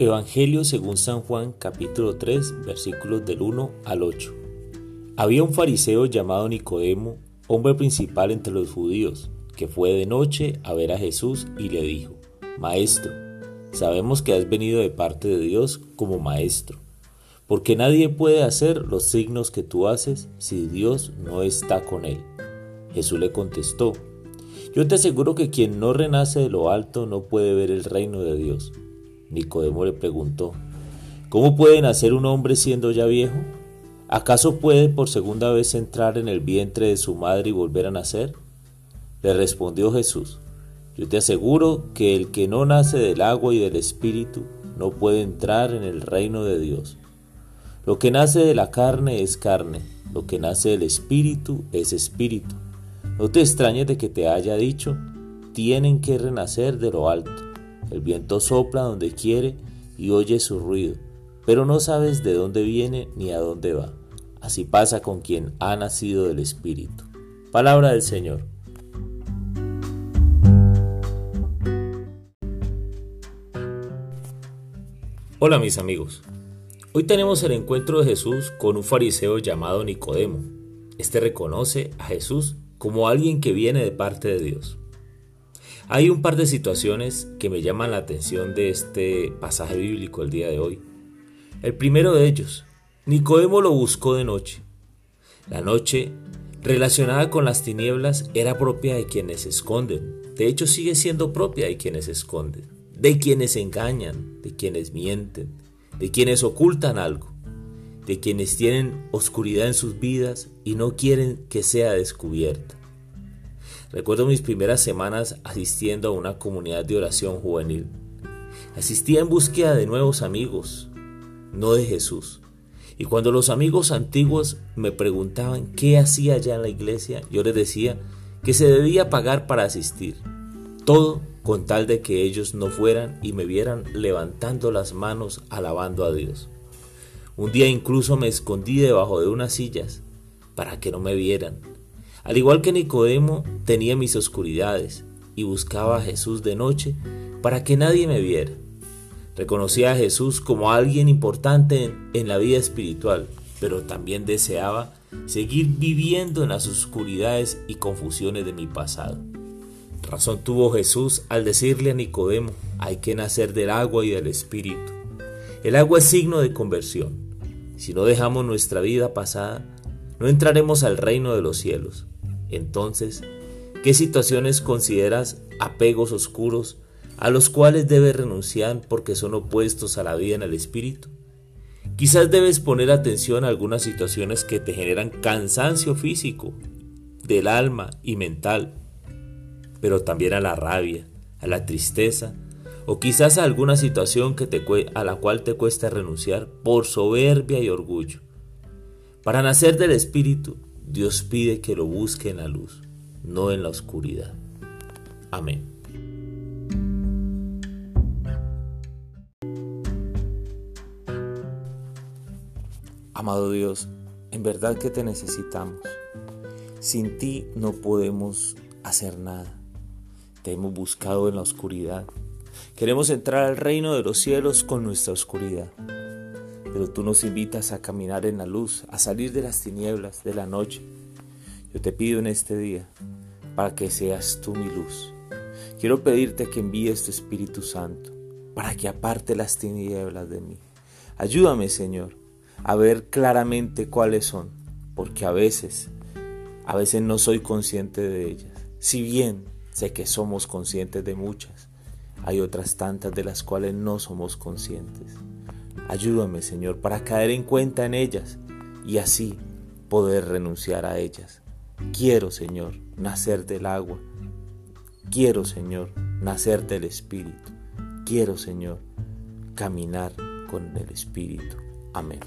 Evangelio según San Juan capítulo 3 versículos del 1 al 8. Había un fariseo llamado Nicodemo, hombre principal entre los judíos, que fue de noche a ver a Jesús y le dijo, Maestro, sabemos que has venido de parte de Dios como maestro, porque nadie puede hacer los signos que tú haces si Dios no está con él. Jesús le contestó, Yo te aseguro que quien no renace de lo alto no puede ver el reino de Dios. Nicodemo le preguntó, ¿Cómo puede nacer un hombre siendo ya viejo? ¿Acaso puede por segunda vez entrar en el vientre de su madre y volver a nacer? Le respondió Jesús, yo te aseguro que el que no nace del agua y del espíritu no puede entrar en el reino de Dios. Lo que nace de la carne es carne, lo que nace del espíritu es espíritu. No te extrañes de que te haya dicho, tienen que renacer de lo alto. El viento sopla donde quiere y oye su ruido, pero no sabes de dónde viene ni a dónde va. Así pasa con quien ha nacido del Espíritu. Palabra del Señor. Hola mis amigos. Hoy tenemos el encuentro de Jesús con un fariseo llamado Nicodemo. Este reconoce a Jesús como alguien que viene de parte de Dios. Hay un par de situaciones que me llaman la atención de este pasaje bíblico el día de hoy. El primero de ellos, Nicodemo lo buscó de noche. La noche, relacionada con las tinieblas, era propia de quienes se esconden. De hecho, sigue siendo propia de quienes se esconden, de quienes engañan, de quienes mienten, de quienes ocultan algo, de quienes tienen oscuridad en sus vidas y no quieren que sea descubierta. Recuerdo mis primeras semanas asistiendo a una comunidad de oración juvenil. Asistía en búsqueda de nuevos amigos, no de Jesús. Y cuando los amigos antiguos me preguntaban qué hacía allá en la iglesia, yo les decía que se debía pagar para asistir. Todo con tal de que ellos no fueran y me vieran levantando las manos alabando a Dios. Un día incluso me escondí debajo de unas sillas para que no me vieran al igual que Nicodemo, tenía mis oscuridades y buscaba a Jesús de noche para que nadie me viera. Reconocía a Jesús como alguien importante en, la vida espiritual, pero también deseaba seguir viviendo en las oscuridades y confusiones de mi pasado. Razón tuvo Jesús al decirle a Nicodemo, hay que nacer del agua y del espíritu. El agua es signo de conversión. Si no dejamos nuestra vida pasada, no entraremos al reino de los cielos. Entonces, ¿qué situaciones consideras apegos oscuros a los cuales debes renunciar porque son opuestos a la vida en el espíritu? Quizás debes poner atención a algunas situaciones que te generan cansancio físico, del alma y mental, pero también a la rabia, a la tristeza, o quizás a alguna situación a la cual te cuesta renunciar por soberbia y orgullo. Para nacer del Espíritu Dios pide que lo busque en la luz, no en la oscuridad. Amén. Amado Dios, en verdad que te necesitamos. Sin ti no podemos hacer nada. Te hemos buscado en la oscuridad. Queremos entrar al reino de los cielos con nuestra oscuridad pero tú nos invitas a caminar en la luz, a salir de las tinieblas de la noche. Yo te pido en este día para que seas tú mi luz. Quiero pedirte que envíes tu Espíritu Santo para que aparte las tinieblas de mí. Ayúdame, Señor, a ver claramente cuáles son, porque a veces, a veces no soy consciente de ellas. Si bien sé que somos conscientes de muchas, hay otras tantas de las cuales no somos conscientes. Ayúdame, Señor, para caer en cuenta en ellas y así poder renunciar a ellas. Quiero, Señor, nacer del agua. Quiero, Señor, nacer del Espíritu. Quiero, Señor, caminar con el Espíritu. Amén.